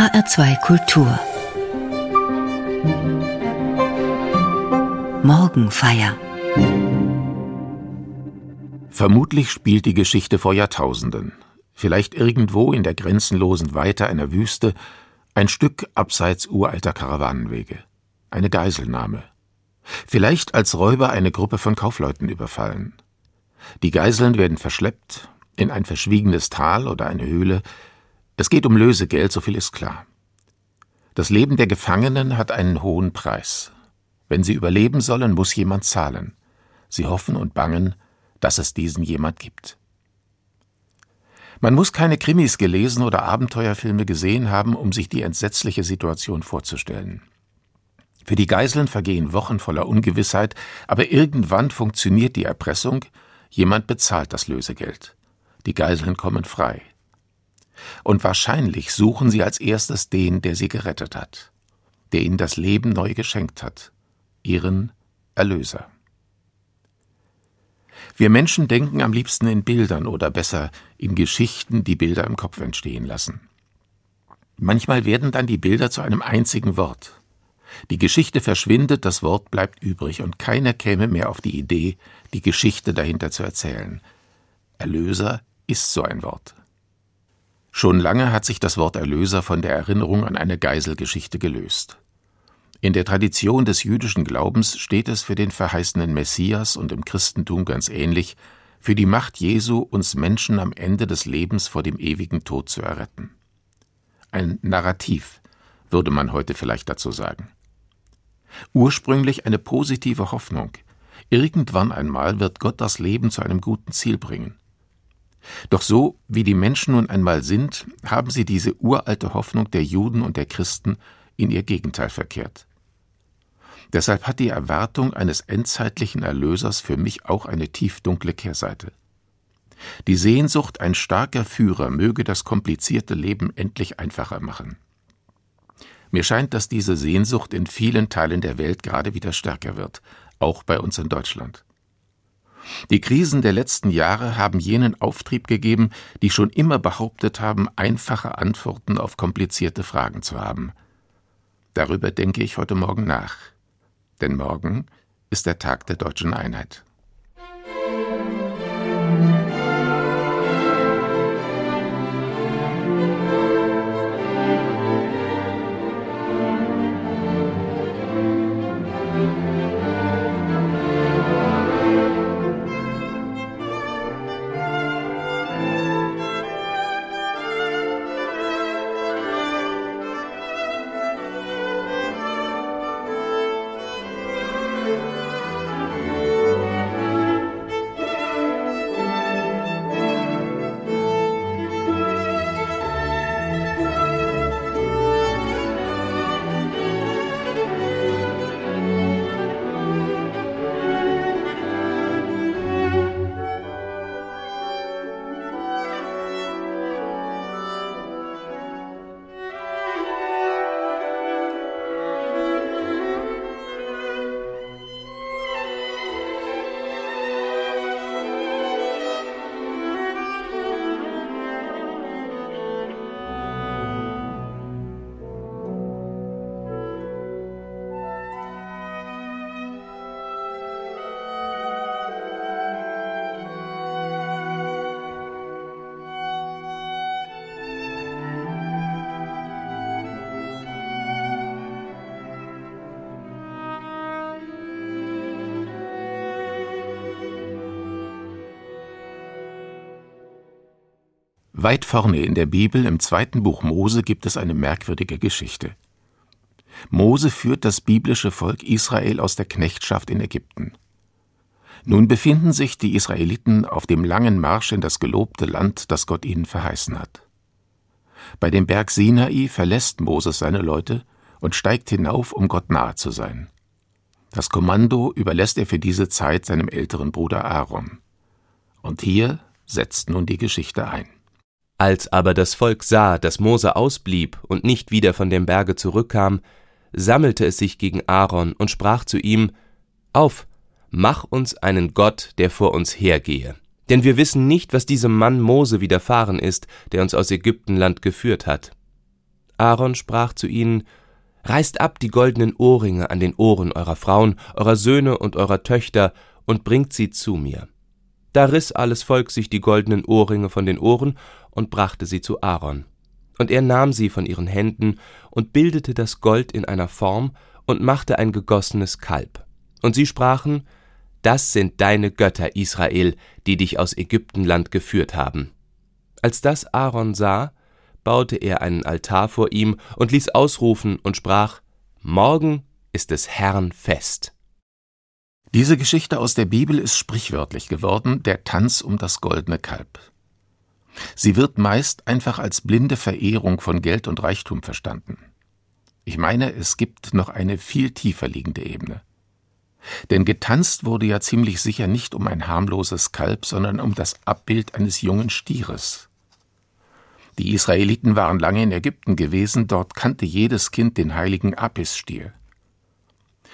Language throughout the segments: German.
HR2 Kultur Morgenfeier Vermutlich spielt die Geschichte vor Jahrtausenden, vielleicht irgendwo in der grenzenlosen Weite einer Wüste, ein Stück abseits uralter Karawanenwege, eine Geiselnahme. Vielleicht als Räuber eine Gruppe von Kaufleuten überfallen. Die Geiseln werden verschleppt in ein verschwiegenes Tal oder eine Höhle. Es geht um Lösegeld, so viel ist klar. Das Leben der Gefangenen hat einen hohen Preis. Wenn sie überleben sollen, muss jemand zahlen. Sie hoffen und bangen, dass es diesen jemand gibt. Man muss keine Krimis gelesen oder Abenteuerfilme gesehen haben, um sich die entsetzliche Situation vorzustellen. Für die Geiseln vergehen Wochen voller Ungewissheit, aber irgendwann funktioniert die Erpressung, jemand bezahlt das Lösegeld. Die Geiseln kommen frei. Und wahrscheinlich suchen sie als erstes den, der sie gerettet hat, der ihnen das Leben neu geschenkt hat, ihren Erlöser. Wir Menschen denken am liebsten in Bildern oder besser in Geschichten, die Bilder im Kopf entstehen lassen. Manchmal werden dann die Bilder zu einem einzigen Wort. Die Geschichte verschwindet, das Wort bleibt übrig und keiner käme mehr auf die Idee, die Geschichte dahinter zu erzählen. Erlöser ist so ein Wort. Schon lange hat sich das Wort Erlöser von der Erinnerung an eine Geiselgeschichte gelöst. In der Tradition des jüdischen Glaubens steht es für den verheißenen Messias und im Christentum ganz ähnlich für die Macht Jesu, uns Menschen am Ende des Lebens vor dem ewigen Tod zu erretten. Ein Narrativ, würde man heute vielleicht dazu sagen. Ursprünglich eine positive Hoffnung. Irgendwann einmal wird Gott das Leben zu einem guten Ziel bringen. Doch so wie die Menschen nun einmal sind, haben sie diese uralte Hoffnung der Juden und der Christen in ihr Gegenteil verkehrt. Deshalb hat die Erwartung eines endzeitlichen Erlösers für mich auch eine tiefdunkle Kehrseite. Die Sehnsucht, ein starker Führer möge das komplizierte Leben endlich einfacher machen. Mir scheint, dass diese Sehnsucht in vielen Teilen der Welt gerade wieder stärker wird, auch bei uns in Deutschland. Die Krisen der letzten Jahre haben jenen Auftrieb gegeben, die schon immer behauptet haben, einfache Antworten auf komplizierte Fragen zu haben. Darüber denke ich heute Morgen nach. Denn morgen ist der Tag der deutschen Einheit. Weit vorne in der Bibel, im zweiten Buch Mose, gibt es eine merkwürdige Geschichte. Mose führt das biblische Volk Israel aus der Knechtschaft in Ägypten. Nun befinden sich die Israeliten auf dem langen Marsch in das gelobte Land, das Gott ihnen verheißen hat. Bei dem Berg Sinai verlässt Moses seine Leute und steigt hinauf, um Gott nahe zu sein. Das Kommando überlässt er für diese Zeit seinem älteren Bruder Aaron. Und hier setzt nun die Geschichte ein. Als aber das Volk sah, dass Mose ausblieb und nicht wieder von dem Berge zurückkam, sammelte es sich gegen Aaron und sprach zu ihm Auf, mach uns einen Gott, der vor uns hergehe. Denn wir wissen nicht, was diesem Mann Mose widerfahren ist, der uns aus Ägyptenland geführt hat. Aaron sprach zu ihnen, Reißt ab die goldenen Ohrringe an den Ohren eurer Frauen, eurer Söhne und eurer Töchter und bringt sie zu mir. Da riss alles Volk sich die goldenen Ohrringe von den Ohren und brachte sie zu Aaron. Und er nahm sie von ihren Händen und bildete das Gold in einer Form und machte ein gegossenes Kalb. Und sie sprachen, Das sind deine Götter, Israel, die dich aus Ägyptenland geführt haben. Als das Aaron sah, baute er einen Altar vor ihm und ließ ausrufen und sprach, Morgen ist des Herrn Fest. Diese Geschichte aus der Bibel ist sprichwörtlich geworden, der Tanz um das goldene Kalb. Sie wird meist einfach als blinde Verehrung von Geld und Reichtum verstanden. Ich meine, es gibt noch eine viel tiefer liegende Ebene. Denn getanzt wurde ja ziemlich sicher nicht um ein harmloses Kalb, sondern um das Abbild eines jungen Stieres. Die Israeliten waren lange in Ägypten gewesen, dort kannte jedes Kind den heiligen Apis-Stier.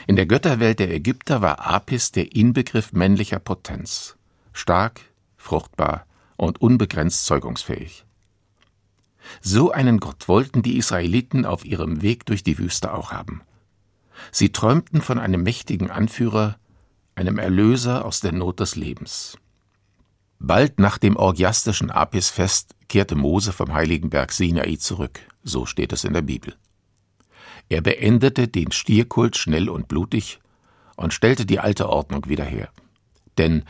In der Götterwelt der Ägypter war Apis der Inbegriff männlicher Potenz, stark, fruchtbar und unbegrenzt zeugungsfähig. So einen Gott wollten die Israeliten auf ihrem Weg durch die Wüste auch haben. Sie träumten von einem mächtigen Anführer, einem Erlöser aus der Not des Lebens. Bald nach dem orgiastischen Apisfest kehrte Mose vom heiligen Berg Sinai zurück, so steht es in der Bibel. Er beendete den Stierkult schnell und blutig und stellte die alte Ordnung wieder her. Denn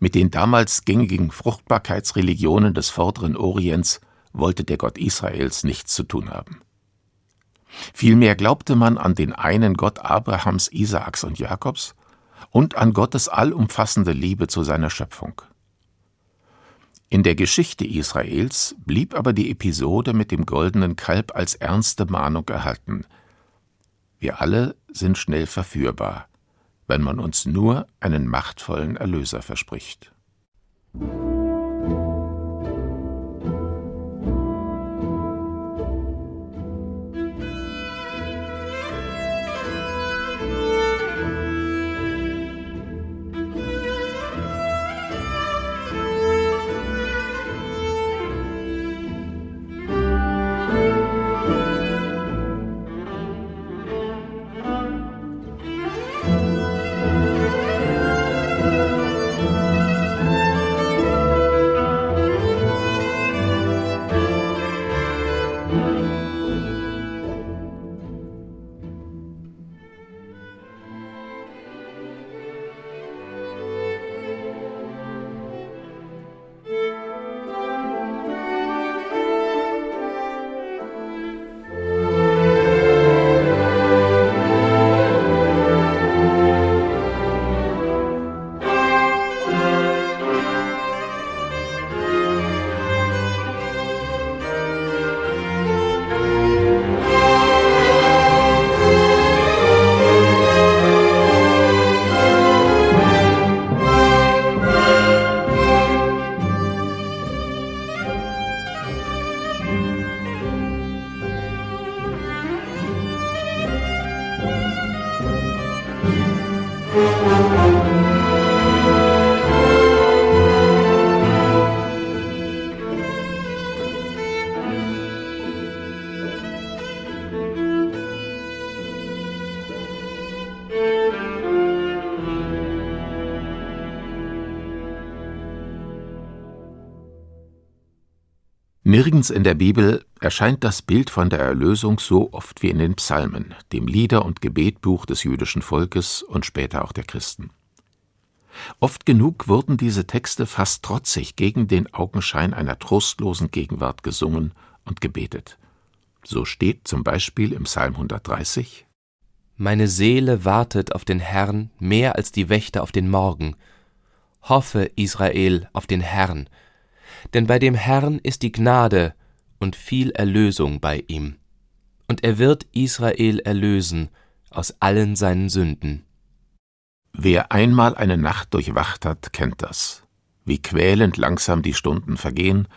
mit den damals gängigen Fruchtbarkeitsreligionen des vorderen Orients wollte der Gott Israels nichts zu tun haben. Vielmehr glaubte man an den einen Gott Abrahams, Isaaks und Jakobs und an Gottes allumfassende Liebe zu seiner Schöpfung. In der Geschichte Israels blieb aber die Episode mit dem goldenen Kalb als ernste Mahnung erhalten. Wir alle sind schnell verführbar, wenn man uns nur einen machtvollen Erlöser verspricht. Nirgends in der Bibel erscheint das Bild von der Erlösung so oft wie in den Psalmen, dem Lieder- und Gebetbuch des jüdischen Volkes und später auch der Christen. Oft genug wurden diese Texte fast trotzig gegen den Augenschein einer trostlosen Gegenwart gesungen und gebetet. So steht zum Beispiel im Psalm 130 Meine Seele wartet auf den Herrn mehr als die Wächter auf den Morgen. Hoffe, Israel, auf den Herrn, denn bei dem Herrn ist die Gnade und viel Erlösung bei ihm. Und er wird Israel erlösen aus allen seinen Sünden. Wer einmal eine Nacht durchwacht hat, kennt das, wie quälend langsam die Stunden vergehen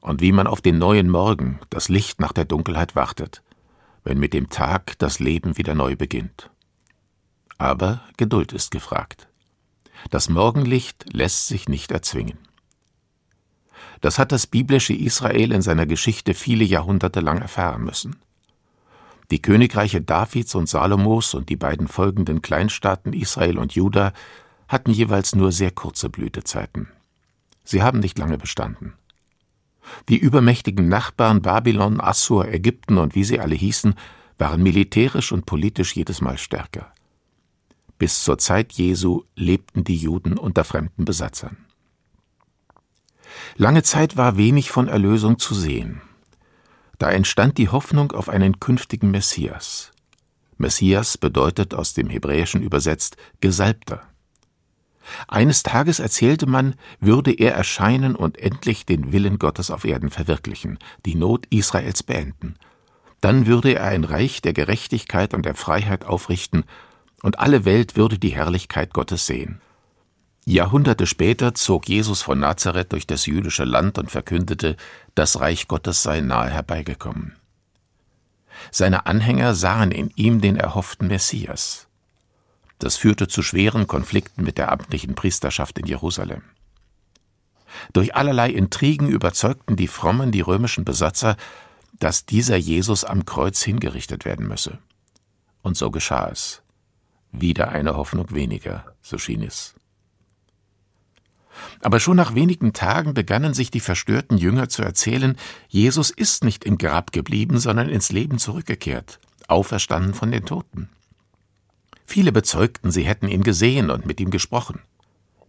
und wie man auf den neuen Morgen, das Licht nach der Dunkelheit wartet, wenn mit dem Tag das Leben wieder neu beginnt. Aber Geduld ist gefragt. Das Morgenlicht lässt sich nicht erzwingen. Das hat das biblische Israel in seiner Geschichte viele Jahrhunderte lang erfahren müssen. Die Königreiche Davids und Salomos und die beiden folgenden Kleinstaaten Israel und Juda hatten jeweils nur sehr kurze Blütezeiten. Sie haben nicht lange bestanden. Die übermächtigen Nachbarn Babylon, Assur, Ägypten und wie sie alle hießen, waren militärisch und politisch jedes Mal stärker. Bis zur Zeit Jesu lebten die Juden unter fremden Besatzern. Lange Zeit war wenig von Erlösung zu sehen. Da entstand die Hoffnung auf einen künftigen Messias. Messias bedeutet aus dem Hebräischen übersetzt Gesalbter. Eines Tages erzählte man, würde er erscheinen und endlich den Willen Gottes auf Erden verwirklichen, die Not Israels beenden. Dann würde er ein Reich der Gerechtigkeit und der Freiheit aufrichten, und alle Welt würde die Herrlichkeit Gottes sehen. Jahrhunderte später zog Jesus von Nazareth durch das jüdische Land und verkündete, das Reich Gottes sei nahe herbeigekommen. Seine Anhänger sahen in ihm den erhofften Messias. Das führte zu schweren Konflikten mit der amtlichen Priesterschaft in Jerusalem. Durch allerlei Intrigen überzeugten die Frommen die römischen Besatzer, dass dieser Jesus am Kreuz hingerichtet werden müsse. Und so geschah es. Wieder eine Hoffnung weniger, so schien es. Aber schon nach wenigen Tagen begannen sich die verstörten Jünger zu erzählen, Jesus ist nicht im Grab geblieben, sondern ins Leben zurückgekehrt, auferstanden von den Toten. Viele bezeugten, sie hätten ihn gesehen und mit ihm gesprochen.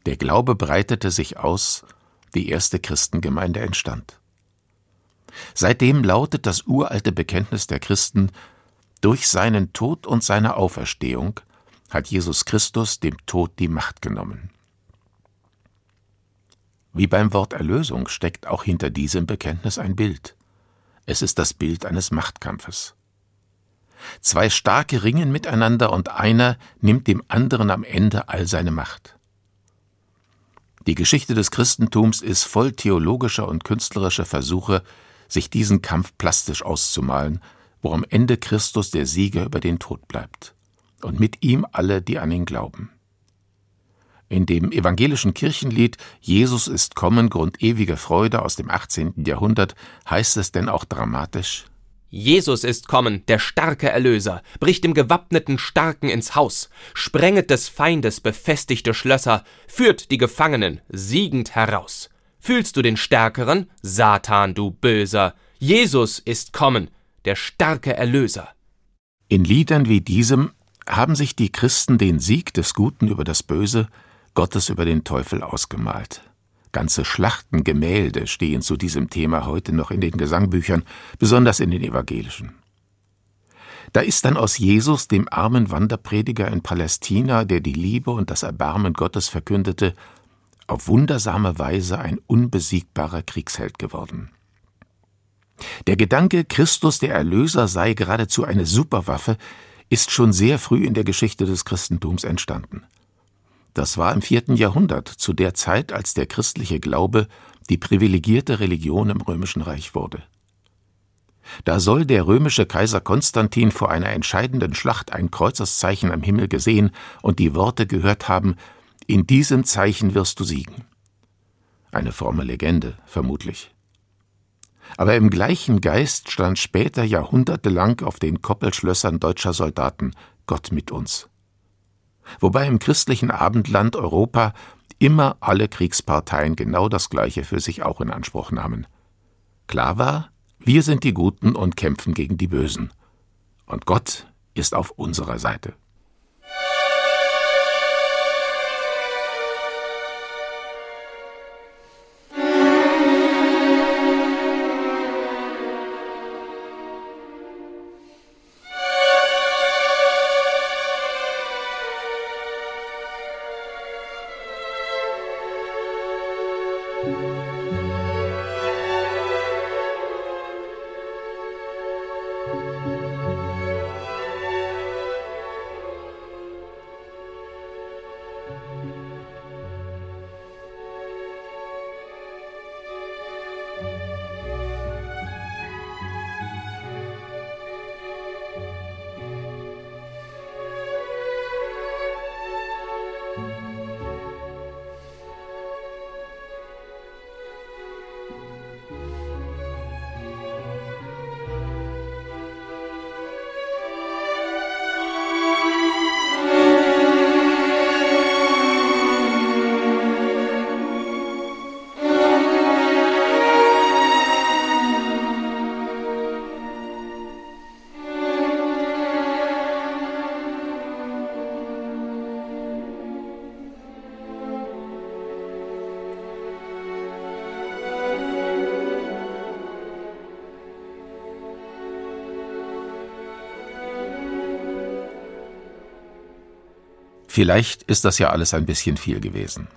Der Glaube breitete sich aus, die erste Christengemeinde entstand. Seitdem lautet das uralte Bekenntnis der Christen, durch seinen Tod und seine Auferstehung hat Jesus Christus dem Tod die Macht genommen. Wie beim Wort Erlösung steckt auch hinter diesem Bekenntnis ein Bild. Es ist das Bild eines Machtkampfes. Zwei Starke ringen miteinander und einer nimmt dem anderen am Ende all seine Macht. Die Geschichte des Christentums ist voll theologischer und künstlerischer Versuche, sich diesen Kampf plastisch auszumalen, wo am Ende Christus der Sieger über den Tod bleibt und mit ihm alle, die an ihn glauben. In dem evangelischen Kirchenlied Jesus ist kommen, Grund ewiger Freude aus dem 18. Jahrhundert heißt es denn auch dramatisch Jesus ist kommen, der starke Erlöser, bricht dem gewappneten Starken ins Haus, sprenget des Feindes befestigte Schlösser, führt die Gefangenen siegend heraus. Fühlst du den Stärkeren, Satan, du Böser? Jesus ist kommen, der starke Erlöser. In Liedern wie diesem haben sich die Christen den Sieg des Guten über das Böse, Gottes über den Teufel ausgemalt. Ganze Schlachtengemälde stehen zu diesem Thema heute noch in den Gesangbüchern, besonders in den evangelischen. Da ist dann aus Jesus, dem armen Wanderprediger in Palästina, der die Liebe und das Erbarmen Gottes verkündete, auf wundersame Weise ein unbesiegbarer Kriegsheld geworden. Der Gedanke, Christus der Erlöser sei geradezu eine Superwaffe, ist schon sehr früh in der Geschichte des Christentums entstanden. Das war im vierten Jahrhundert, zu der Zeit, als der christliche Glaube die privilegierte Religion im römischen Reich wurde. Da soll der römische Kaiser Konstantin vor einer entscheidenden Schlacht ein Kreuzeszeichen am Himmel gesehen und die Worte gehört haben, in diesem Zeichen wirst du siegen. Eine fromme Legende, vermutlich. Aber im gleichen Geist stand später jahrhundertelang auf den Koppelschlössern deutscher Soldaten Gott mit uns. Wobei im christlichen Abendland Europa immer alle Kriegsparteien genau das Gleiche für sich auch in Anspruch nahmen. Klar war, wir sind die Guten und kämpfen gegen die Bösen. Und Gott ist auf unserer Seite. Vielleicht ist das ja alles ein bisschen viel gewesen.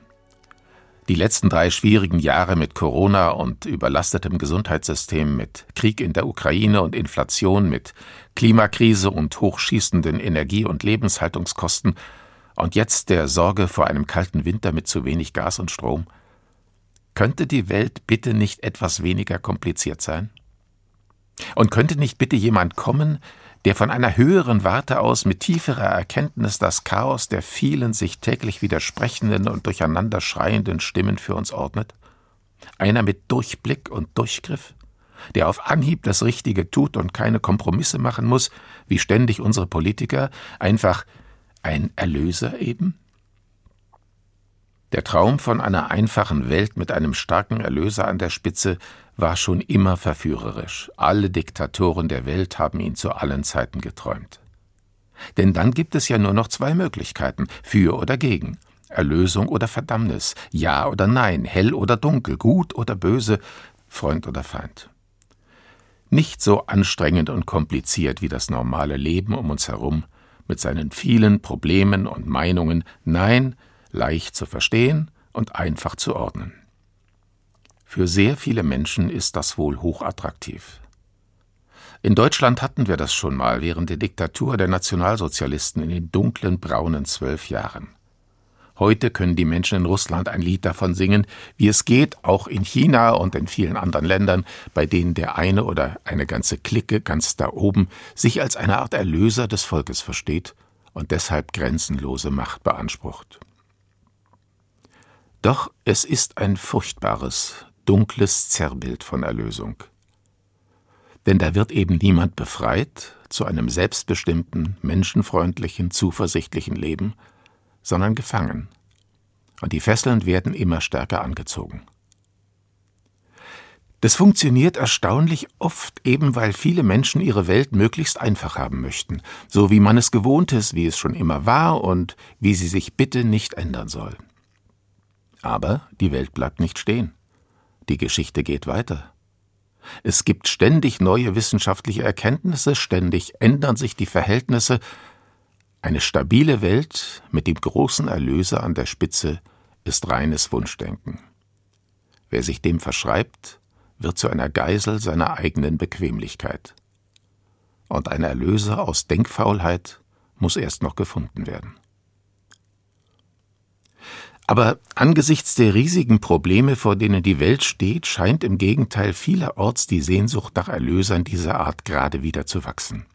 Die letzten drei schwierigen Jahre mit Corona und überlastetem Gesundheitssystem, mit Krieg in der Ukraine und Inflation, mit Klimakrise und hochschießenden Energie- und Lebenshaltungskosten und jetzt der Sorge vor einem kalten Winter mit zu wenig Gas und Strom. Könnte die Welt bitte nicht etwas weniger kompliziert sein? Und könnte nicht bitte jemand kommen, der von einer höheren Warte aus mit tieferer Erkenntnis das Chaos der vielen sich täglich widersprechenden und durcheinander schreienden Stimmen für uns ordnet? Einer mit Durchblick und Durchgriff, der auf Anhieb das Richtige tut und keine Kompromisse machen muss, wie ständig unsere Politiker, einfach ein Erlöser eben? Der Traum von einer einfachen Welt mit einem starken Erlöser an der Spitze war schon immer verführerisch. Alle Diktatoren der Welt haben ihn zu allen Zeiten geträumt. Denn dann gibt es ja nur noch zwei Möglichkeiten, für oder gegen, Erlösung oder Verdammnis, ja oder nein, hell oder dunkel, gut oder böse, Freund oder Feind. Nicht so anstrengend und kompliziert wie das normale Leben um uns herum, mit seinen vielen Problemen und Meinungen, nein, leicht zu verstehen und einfach zu ordnen. Für sehr viele Menschen ist das wohl hochattraktiv. In Deutschland hatten wir das schon mal während der Diktatur der Nationalsozialisten in den dunklen braunen zwölf Jahren. Heute können die Menschen in Russland ein Lied davon singen, wie es geht, auch in China und in vielen anderen Ländern, bei denen der eine oder eine ganze Clique ganz da oben sich als eine Art Erlöser des Volkes versteht und deshalb grenzenlose Macht beansprucht. Doch es ist ein furchtbares, dunkles Zerrbild von Erlösung. Denn da wird eben niemand befreit zu einem selbstbestimmten, menschenfreundlichen, zuversichtlichen Leben, sondern gefangen. Und die Fesseln werden immer stärker angezogen. Das funktioniert erstaunlich oft eben, weil viele Menschen ihre Welt möglichst einfach haben möchten, so wie man es gewohnt ist, wie es schon immer war und wie sie sich bitte nicht ändern soll. Aber die Welt bleibt nicht stehen. Die Geschichte geht weiter. Es gibt ständig neue wissenschaftliche Erkenntnisse, ständig ändern sich die Verhältnisse. Eine stabile Welt mit dem großen Erlöser an der Spitze ist reines Wunschdenken. Wer sich dem verschreibt, wird zu einer Geisel seiner eigenen Bequemlichkeit. Und ein Erlöser aus Denkfaulheit muss erst noch gefunden werden. Aber angesichts der riesigen Probleme, vor denen die Welt steht, scheint im Gegenteil vielerorts die Sehnsucht nach Erlösern dieser Art gerade wieder zu wachsen.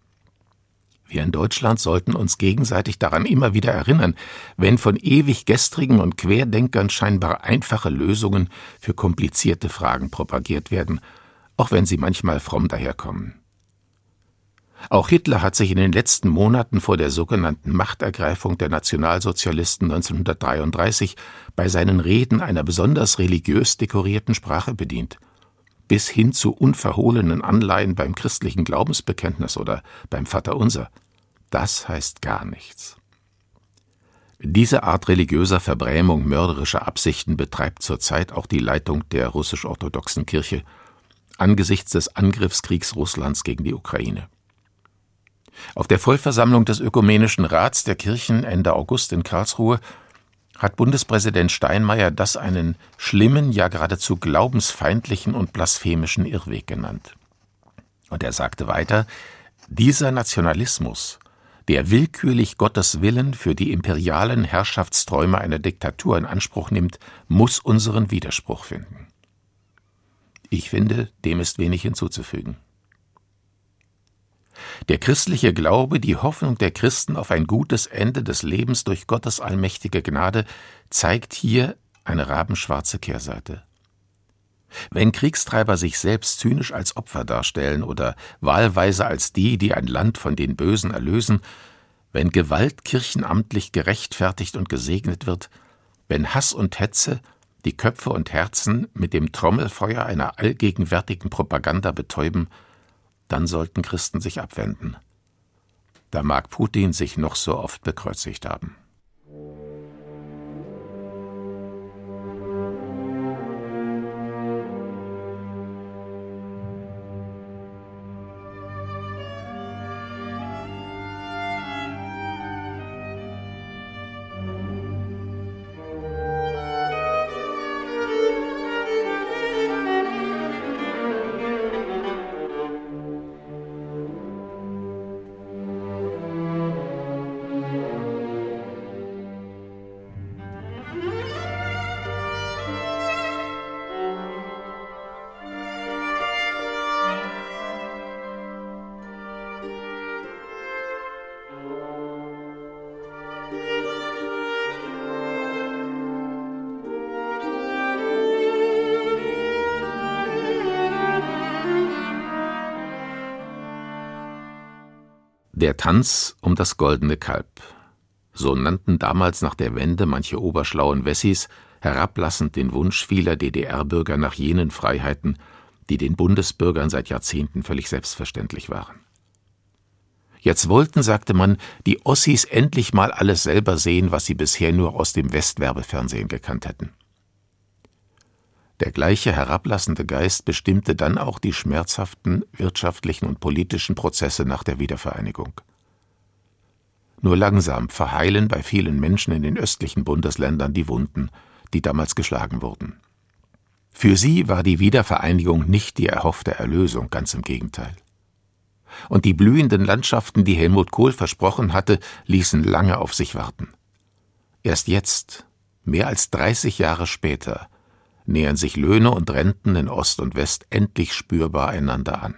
Wir in Deutschland sollten uns gegenseitig daran immer wieder erinnern, wenn von ewig gestrigen und Querdenkern scheinbar einfache Lösungen für komplizierte Fragen propagiert werden, auch wenn sie manchmal fromm daherkommen. Auch Hitler hat sich in den letzten Monaten vor der sogenannten Machtergreifung der Nationalsozialisten 1933 bei seinen Reden einer besonders religiös dekorierten Sprache bedient, bis hin zu unverhohlenen Anleihen beim christlichen Glaubensbekenntnis oder beim Vaterunser. Das heißt gar nichts. Diese Art religiöser Verbrämung mörderischer Absichten betreibt zurzeit auch die Leitung der russisch-orthodoxen Kirche angesichts des Angriffskriegs Russlands gegen die Ukraine. Auf der Vollversammlung des Ökumenischen Rats der Kirchen Ende August in Karlsruhe hat Bundespräsident Steinmeier das einen schlimmen, ja geradezu glaubensfeindlichen und blasphemischen Irrweg genannt. Und er sagte weiter, dieser Nationalismus, der willkürlich Gottes Willen für die imperialen Herrschaftsträume einer Diktatur in Anspruch nimmt, muss unseren Widerspruch finden. Ich finde, dem ist wenig hinzuzufügen. Der christliche Glaube, die Hoffnung der Christen auf ein gutes Ende des Lebens durch Gottes allmächtige Gnade, zeigt hier eine rabenschwarze Kehrseite. Wenn Kriegstreiber sich selbst zynisch als Opfer darstellen oder wahlweise als die, die ein Land von den Bösen erlösen, wenn Gewalt kirchenamtlich gerechtfertigt und gesegnet wird, wenn Hass und Hetze die Köpfe und Herzen mit dem Trommelfeuer einer allgegenwärtigen Propaganda betäuben, dann sollten Christen sich abwenden. Da mag Putin sich noch so oft bekreuzigt haben. Der Tanz um das goldene Kalb. So nannten damals nach der Wende manche oberschlauen Wessis herablassend den Wunsch vieler DDR-Bürger nach jenen Freiheiten, die den Bundesbürgern seit Jahrzehnten völlig selbstverständlich waren. Jetzt wollten, sagte man, die Ossis endlich mal alles selber sehen, was sie bisher nur aus dem Westwerbefernsehen gekannt hätten. Der gleiche herablassende Geist bestimmte dann auch die schmerzhaften wirtschaftlichen und politischen Prozesse nach der Wiedervereinigung. Nur langsam verheilen bei vielen Menschen in den östlichen Bundesländern die Wunden, die damals geschlagen wurden. Für sie war die Wiedervereinigung nicht die erhoffte Erlösung, ganz im Gegenteil. Und die blühenden Landschaften, die Helmut Kohl versprochen hatte, ließen lange auf sich warten. Erst jetzt, mehr als 30 Jahre später, nähern sich Löhne und Renten in Ost und West endlich spürbar einander an.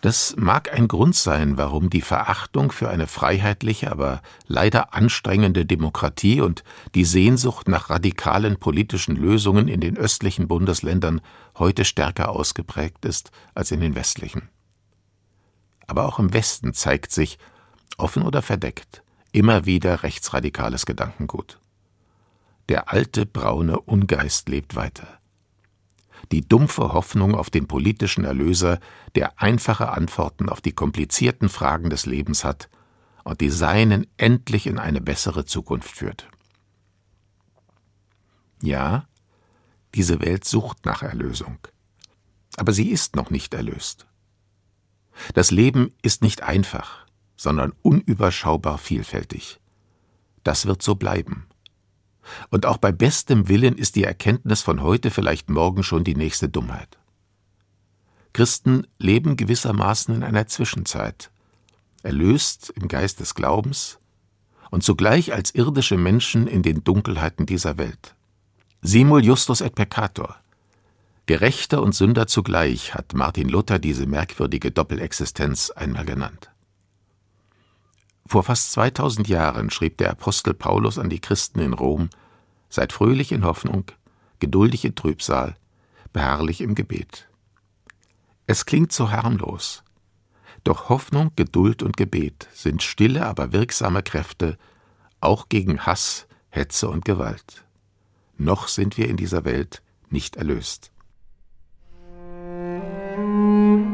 Das mag ein Grund sein, warum die Verachtung für eine freiheitliche, aber leider anstrengende Demokratie und die Sehnsucht nach radikalen politischen Lösungen in den östlichen Bundesländern heute stärker ausgeprägt ist als in den westlichen. Aber auch im Westen zeigt sich, offen oder verdeckt, immer wieder rechtsradikales Gedankengut. Der alte braune Ungeist lebt weiter. Die dumpfe Hoffnung auf den politischen Erlöser, der einfache Antworten auf die komplizierten Fragen des Lebens hat und die Seinen endlich in eine bessere Zukunft führt. Ja, diese Welt sucht nach Erlösung. Aber sie ist noch nicht erlöst. Das Leben ist nicht einfach, sondern unüberschaubar vielfältig. Das wird so bleiben. Und auch bei bestem Willen ist die Erkenntnis von heute vielleicht morgen schon die nächste Dummheit. Christen leben gewissermaßen in einer Zwischenzeit, erlöst im Geist des Glaubens und zugleich als irdische Menschen in den Dunkelheiten dieser Welt. Simul justus et peccator. Gerechter und Sünder zugleich hat Martin Luther diese merkwürdige Doppelexistenz einmal genannt. Vor fast 2000 Jahren schrieb der Apostel Paulus an die Christen in Rom: Seid fröhlich in Hoffnung, geduldig in Trübsal, beharrlich im Gebet. Es klingt so harmlos. Doch Hoffnung, Geduld und Gebet sind stille, aber wirksame Kräfte, auch gegen Hass, Hetze und Gewalt. Noch sind wir in dieser Welt nicht erlöst. Musik